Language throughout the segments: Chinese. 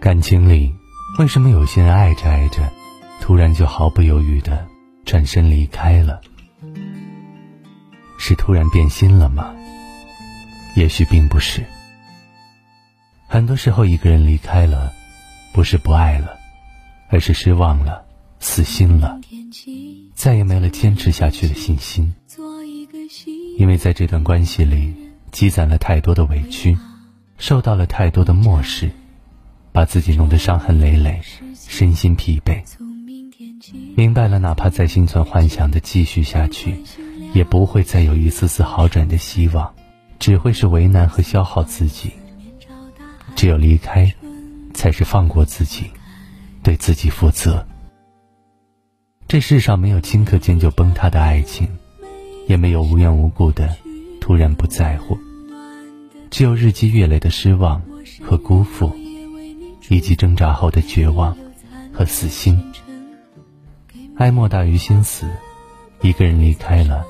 感情里，为什么有些人爱着爱着，突然就毫不犹豫的转身离开了？是突然变心了吗？也许并不是。很多时候，一个人离开了，不是不爱了，而是失望了，死心了，再也没了坚持下去的信心。因为在这段关系里，积攒了太多的委屈，受到了太多的漠视。把自己弄得伤痕累累，身心疲惫。明白了，哪怕再心存幻想的继续下去，也不会再有一丝丝好转的希望，只会是为难和消耗自己。只有离开，才是放过自己，对自己负责。这世上没有顷刻间就崩塌的爱情，也没有无缘无故的突然不在乎，只有日积月累的失望和辜负。以及挣扎后的绝望和死心，爱莫大于心死。一个人离开了，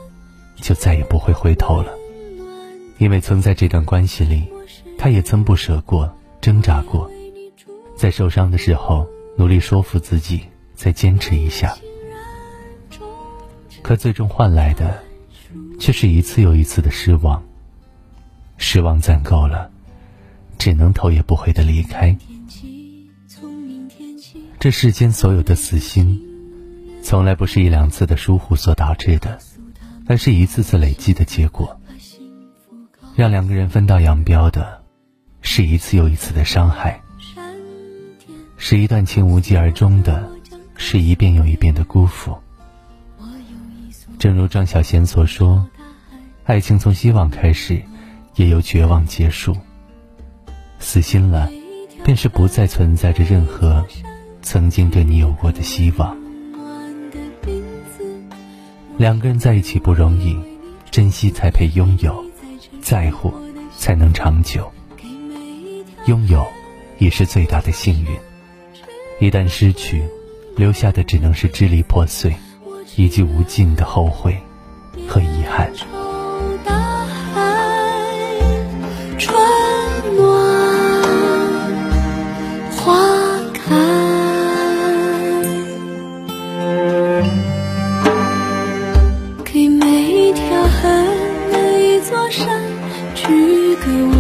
就再也不会回头了。因为曾在这段关系里，他也曾不舍过、挣扎过，在受伤的时候努力说服自己再坚持一下，可最终换来的，却是一次又一次的失望。失望攒够了，只能头也不回的离开。这世间所有的死心，从来不是一两次的疏忽所导致的，而是一次次累积的结果。让两个人分道扬镳的，是一次又一次的伤害；是一段情无疾而终的，是一遍又一遍的辜负。正如张小娴所说：“爱情从希望开始，也由绝望结束。死心了，便是不再存在着任何。”曾经对你有过的希望，两个人在一起不容易，珍惜才配拥有，在乎才能长久。拥有也是最大的幸运，一旦失去，留下的只能是支离破碎，以及无尽的后悔和遗憾。给每一条河，每一座山，举个。